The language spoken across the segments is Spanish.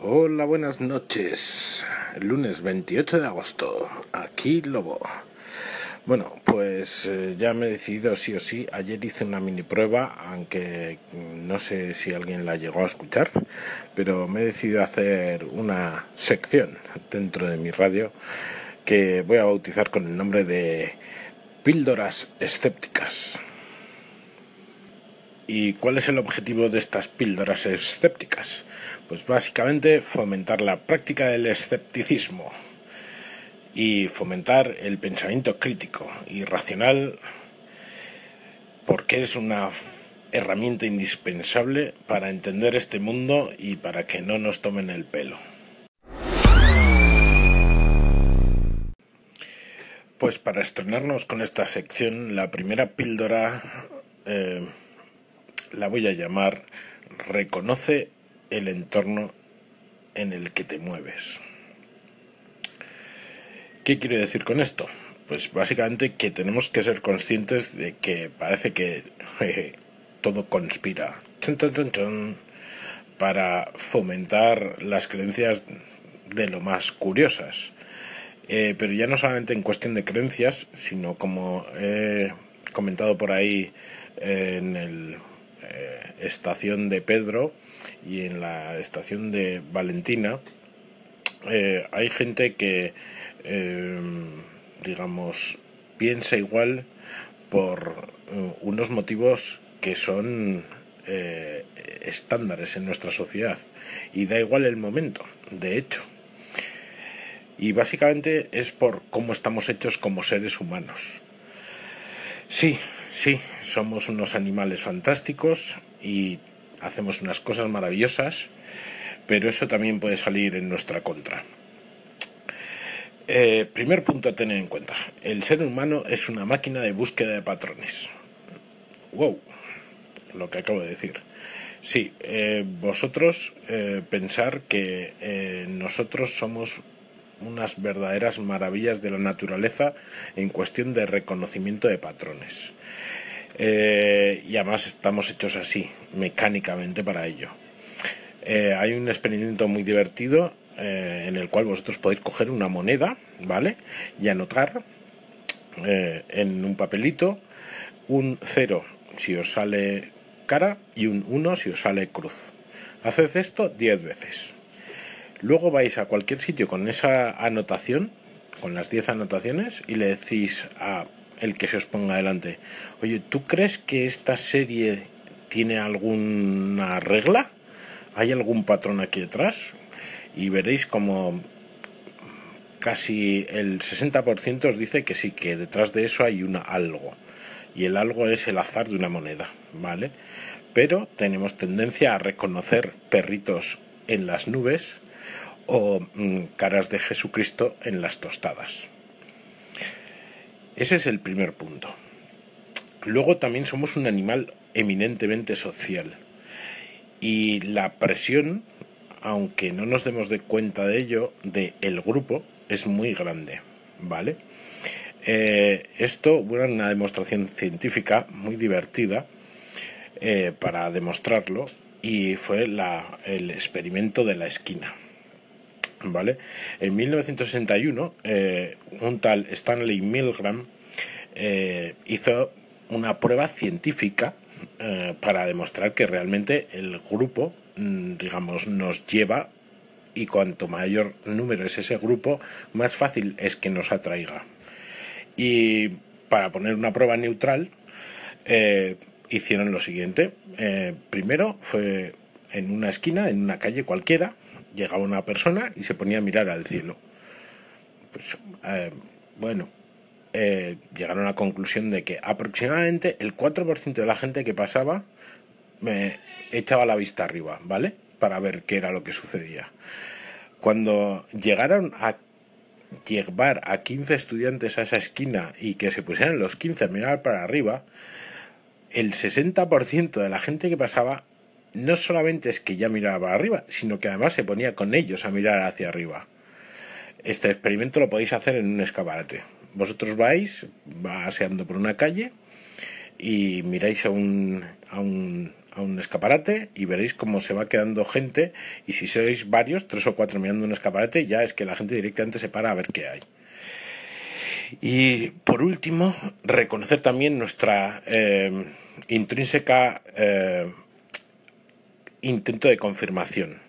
Hola, buenas noches. Lunes 28 de agosto. Aquí Lobo. Bueno, pues eh, ya me he decidido sí o sí. Ayer hice una mini prueba, aunque no sé si alguien la llegó a escuchar, pero me he decidido hacer una sección dentro de mi radio que voy a bautizar con el nombre de Píldoras Escépticas. ¿Y cuál es el objetivo de estas píldoras escépticas? Pues básicamente fomentar la práctica del escepticismo y fomentar el pensamiento crítico y racional porque es una herramienta indispensable para entender este mundo y para que no nos tomen el pelo. Pues para estrenarnos con esta sección, la primera píldora eh, la voy a llamar Reconoce el entorno en el que te mueves. ¿Qué quiere decir con esto? Pues básicamente que tenemos que ser conscientes de que parece que todo conspira para fomentar las creencias de lo más curiosas. Eh, pero ya no solamente en cuestión de creencias, sino como he comentado por ahí en el eh, estación de Pedro y en la estación de Valentina eh, hay gente que eh, digamos piensa igual por unos motivos que son estándares en nuestra sociedad. Y da igual el momento de hecho. Y básicamente es por cómo estamos hechos como seres humanos. Sí Sí, somos unos animales fantásticos y hacemos unas cosas maravillosas, pero eso también puede salir en nuestra contra. Eh, primer punto a tener en cuenta. El ser humano es una máquina de búsqueda de patrones. Wow, lo que acabo de decir. Sí, eh, vosotros eh, pensar que nosotros somos unas verdaderas maravillas de la naturaleza en cuestión de reconocimiento de patrones. Eh, y además estamos hechos así, mecánicamente para ello. Eh, hay un experimento muy divertido eh, en el cual vosotros podéis coger una moneda, ¿vale? Y anotar en un papelito un 0 si os sale cara y un 1 si os sale cruz. Haced esto 10 veces. Luego vais a cualquier sitio con esa anotación, con las 10 anotaciones, y le decís a el que se os ponga delante, oye, ¿tú crees que esta serie tiene alguna regla? ¿Hay algún patrón aquí detrás? Y veréis como casi el 60% os dice que sí, que detrás de eso hay una algo. Y el algo es el azar de una moneda, ¿vale? Pero tenemos tendencia a reconocer perritos en las nubes o mm, caras de Jesucristo en las tostadas. Ese es el primer punto. Luego también somos un animal eminentemente social y la presión, aunque no nos demos de cuenta de ello, de el grupo es muy grande, ¿vale? Eh, esto, bueno, una demostración científica muy divertida eh, para demostrarlo y fue la, el experimento de la esquina. ¿Vale? En 1961, eh, un tal Stanley Milgram eh, hizo una prueba científica eh, para demostrar que realmente el grupo, mm, digamos, nos lleva y cuanto mayor número es ese grupo, más fácil es que nos atraiga. Y para poner una prueba neutral, hicieron lo siguiente. primero fue en una esquina, en una calle cualquiera, llegaba una persona y se ponía a mirar al cielo. Pues, eh, bueno, eh, llegaron a la conclusión de que aproximadamente el 4% de la gente que pasaba me echaba la vista arriba, ¿vale? Para ver qué era lo que sucedía. Cuando llegaron a llevar a 15 estudiantes a esa esquina y que se pusieran los 15 a mirar para arriba, el 60% de la gente que pasaba no solamente es que ya miraba arriba, sino que además se ponía con ellos a mirar hacia arriba. Este experimento lo podéis hacer en un escaparate. Vosotros vais paseando por una calle y miráis a un, a un, a un escaparate y veréis cómo se va quedando gente y si sois varios, tres o cuatro mirando un escaparate, ya es que la gente directamente se para a ver qué hay. Y por último, reconocer también nuestra eh, intrínseca eh, intento de confirmación.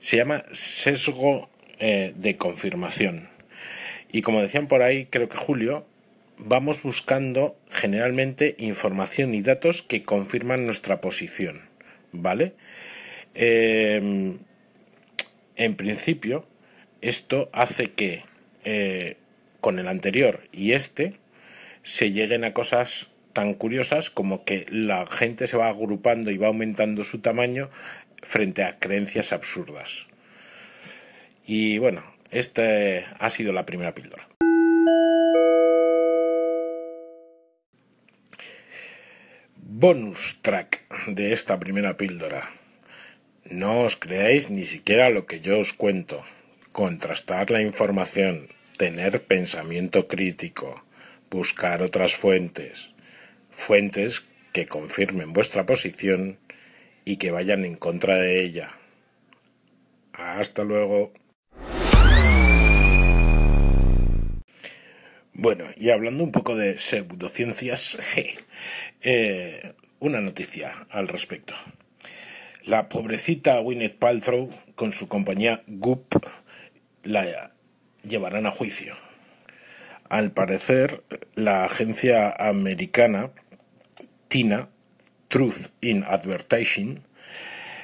Se llama sesgo eh, de confirmación. Y como decían por ahí, creo que Julio, vamos buscando generalmente información y datos que confirman nuestra posición. ¿Vale? en principio, esto hace que con el anterior y este se lleguen a cosas tan curiosas como que la gente se va agrupando y va aumentando su tamaño frente a creencias absurdas. Y bueno, esta ha sido la primera píldora. Bonus track de esta primera píldora. No os creáis ni siquiera lo que yo os cuento. Contrastar la información, tener pensamiento crítico, buscar otras fuentes, fuentes que confirmen vuestra posición y que vayan en contra de ella. Hasta luego. Bueno, y hablando un poco de pseudociencias, eh, una noticia al respecto. La pobrecita Gwyneth Paltrow, con su compañía Goop, la llevarán a juicio. Al parecer, la agencia americana TINA, Truth in Advertising,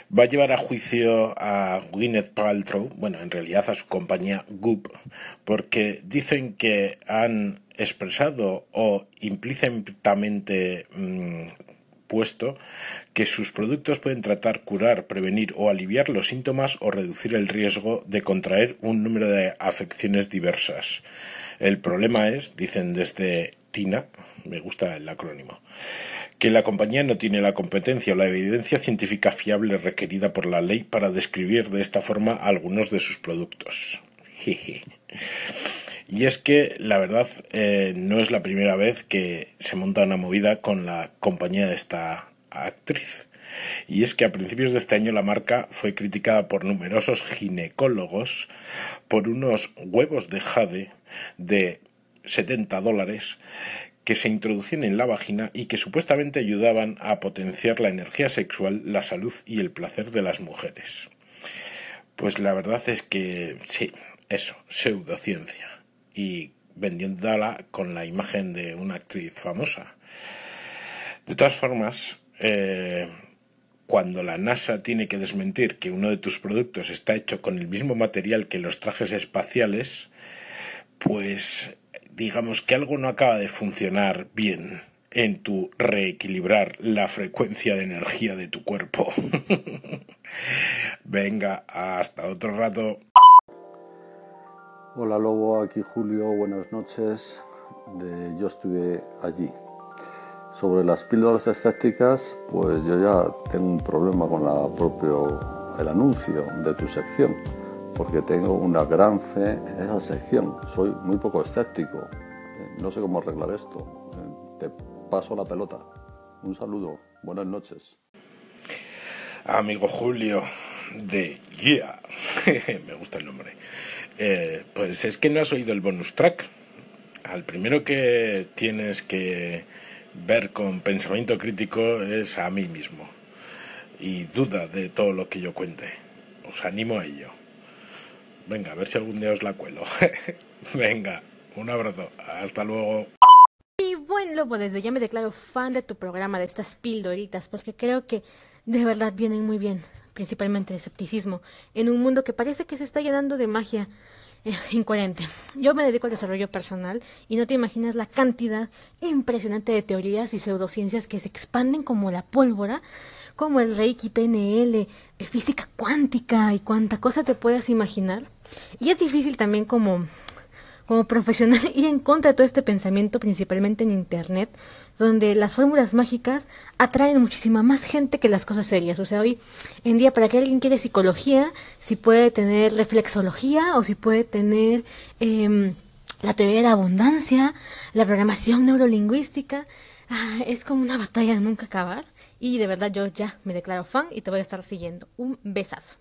va a llevar a juicio a Gwyneth Paltrow, bueno, en realidad a su compañía Goop, porque dicen que han expresado o implícitamente mm, puesto que sus productos pueden tratar, curar, prevenir o aliviar los síntomas o reducir el riesgo de contraer un número de afecciones diversas. El problema es, dicen desde TINA, me gusta el acrónimo, que la compañía no tiene la competencia o la evidencia científica fiable requerida por la ley para describir de esta forma algunos de sus productos. Y es que, la verdad, eh, no es la primera vez que se monta una movida con la compañía de esta actriz. Y es que a principios de este año la marca fue criticada por numerosos ginecólogos por unos huevos de jade de 70 dólares que se introducían en la vagina y que supuestamente ayudaban a potenciar la energía sexual, la salud y el placer de las mujeres. Pues la verdad es que sí, eso, pseudociencia y vendiéndola con la imagen de una actriz famosa. De todas formas, eh, cuando la NASA tiene que desmentir que uno de tus productos está hecho con el mismo material que los trajes espaciales, pues digamos que algo no acaba de funcionar bien en tu reequilibrar la frecuencia de energía de tu cuerpo. Venga, hasta otro rato. Hola Lobo, aquí Julio, buenas noches. Yo estuve allí. Sobre las píldoras escépticas, pues yo ya tengo un problema con la propio, el anuncio de tu sección, porque tengo una gran fe en esa sección. Soy muy poco escéptico. Eh, no sé cómo arreglar esto. Eh, te paso la pelota. Un saludo. Buenas noches. Amigo Julio de Yeah. Me gusta el nombre. Eh, pues es que no has oído el bonus track. Al primero que tienes que ver con pensamiento crítico es a mí mismo. Y duda de todo lo que yo cuente. Os animo a ello. Venga, a ver si algún día os la cuelo. Venga, un abrazo. Hasta luego. Y bueno, Lobo, desde ya me declaro fan de tu programa, de estas pildoritas, porque creo que de verdad vienen muy bien principalmente de escepticismo, en un mundo que parece que se está llenando de magia eh, incoherente. Yo me dedico al desarrollo personal y no te imaginas la cantidad impresionante de teorías y pseudociencias que se expanden como la pólvora, como el Reiki, PNL, eh, física cuántica y cuánta cosa te puedas imaginar. Y es difícil también como como profesional ir en contra de todo este pensamiento, principalmente en Internet, donde las fórmulas mágicas atraen muchísima más gente que las cosas serias. O sea, hoy en día, para que alguien quiere psicología, si puede tener reflexología o si puede tener em, la teoría de la abundancia, la programación neurolingüística, ah, es como una batalla de nunca acabar. Y de verdad yo ya me declaro fan y te voy a estar siguiendo. Un besazo.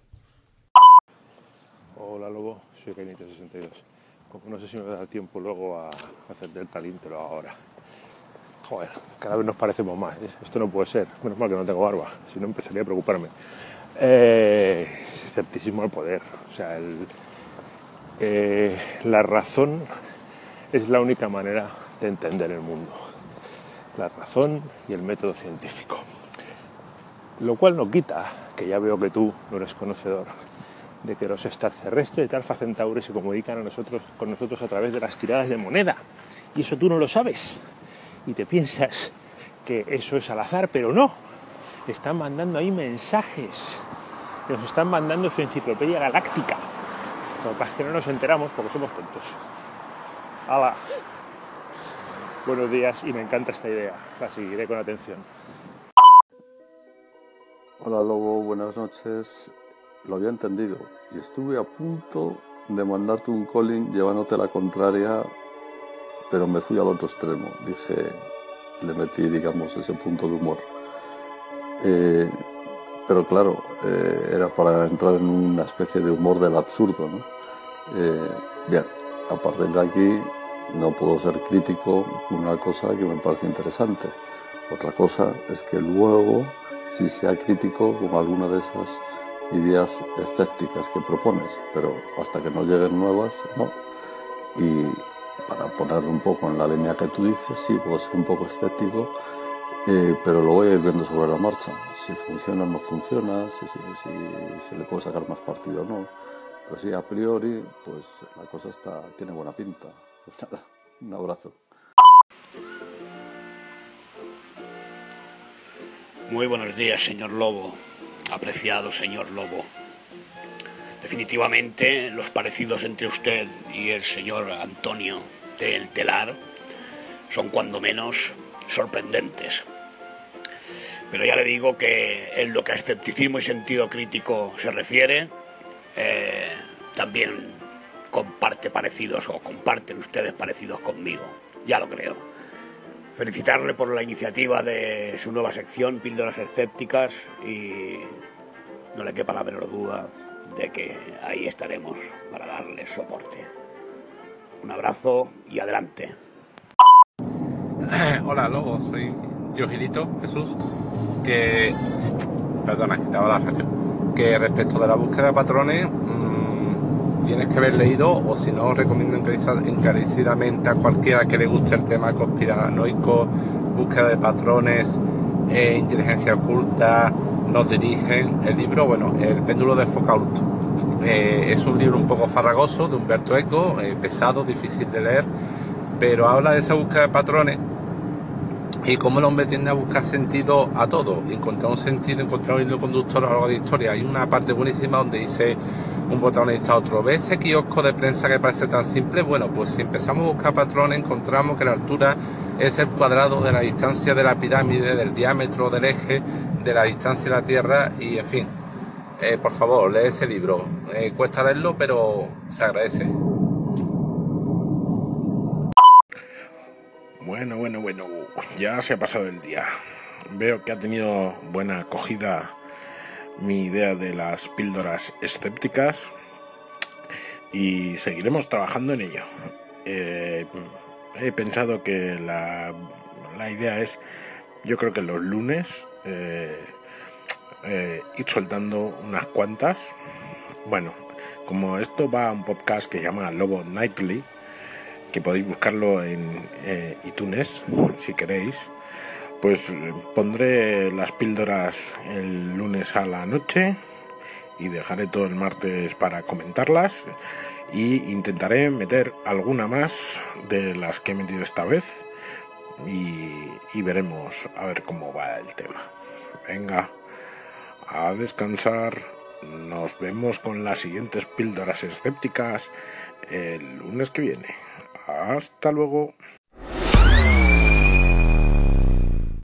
Hola Lobo, soy Kenito62. Como no sé si me da tiempo luego a hacer del talíntero ahora. Joder, cada vez nos parecemos más. Esto no puede ser. Menos mal que no tengo barba, si no empezaría a preocuparme. Eh, escepticismo al poder. O sea, eh, la razón es la única manera de entender el mundo. La razón y el método científico. Lo cual no quita, que ya veo que tú no eres conocedor, de que los extraterrestres de Alfa Centauri se comunican a nosotros, con nosotros a través de las tiradas de moneda. Y eso tú no lo sabes. Y te piensas que eso es al azar, pero no. Están mandando ahí mensajes. Nos están mandando su enciclopedia galáctica. Lo que pasa es que no nos enteramos porque somos tontos. ¡Hala! Buenos días y me encanta esta idea. La seguiré con atención. Hola Lobo, buenas noches. Lo había entendido y estuve a punto de mandarte un calling llevándote la contraria, pero me fui al otro extremo. Dije, le metí, digamos, ese punto de humor. Eh, pero claro, eh, era para entrar en una especie de humor del absurdo, ¿no? Eh, bien, a partir de aquí no puedo ser crítico con una cosa que me parece interesante. Otra cosa es que luego si sea crítico con alguna de esas ideas escépticas que propones, pero hasta que no lleguen nuevas, no. Y para ponerlo un poco en la línea que tú dices, sí, puedo ser un poco escéptico, eh, pero lo voy a ir viendo sobre la marcha. Si funciona o no funciona, si, se le puede sacar más partido o no. Pero sí, a priori, pues la cosa está, tiene buena pinta. Pues nada, un abrazo. Muy buenos días, señor Lobo, apreciado señor Lobo. Definitivamente los parecidos entre usted y el señor Antonio del Telar son cuando menos sorprendentes. Pero ya le digo que en lo que a escepticismo y sentido crítico se refiere, eh, también comparte parecidos o comparten ustedes parecidos conmigo, ya lo creo. Felicitarle por la iniciativa de su nueva sección, Píldoras Escépticas, y no le quepa la menor duda de que ahí estaremos para darle soporte. Un abrazo y adelante. Hola, Lobo, soy yo Gilito, Jesús, que... Perdona, quitaba la radio. Que respecto de la búsqueda de patrones, mmm, tienes que haber leído, o si no, recomiendo encarecidamente a cualquiera que le guste el tema conspiranoico, búsqueda de patrones, eh, inteligencia oculta, nos dirigen. El libro, bueno, El péndulo de Foucault. Eh, es un libro un poco farragoso de Humberto Eco, eh, pesado, difícil de leer, pero habla de esa búsqueda de patrones y cómo el hombre tiende a buscar sentido a todo, encontrar un sentido, encontrar un hilo conductor a lo largo de historia. Hay una parte buenísima donde dice un protagonista a otro, ¿ves ese kiosco de prensa que parece tan simple? Bueno, pues si empezamos a buscar patrones, encontramos que la altura es el cuadrado de la distancia de la pirámide, del diámetro del eje, de la distancia de la Tierra y en fin. Eh, por favor, lee ese libro. Eh, cuesta leerlo, pero se agradece. Bueno, bueno, bueno, ya se ha pasado el día. Veo que ha tenido buena acogida mi idea de las píldoras escépticas y seguiremos trabajando en ello. Eh, he pensado que la, la, idea es, yo creo que los lunes, eh, eh, ir soltando unas cuantas. Bueno, como esto va a un podcast que se llama Lobo Nightly, que podéis buscarlo en iTunes si queréis, pues pondré las píldoras el lunes a la noche y dejaré todo el martes para comentarlas y intentaré meter alguna más de las que he metido esta vez y, y veremos a ver cómo va el tema. Venga, a descansar. Nos vemos con las siguientes píldoras escépticas el lunes que viene. Hasta luego.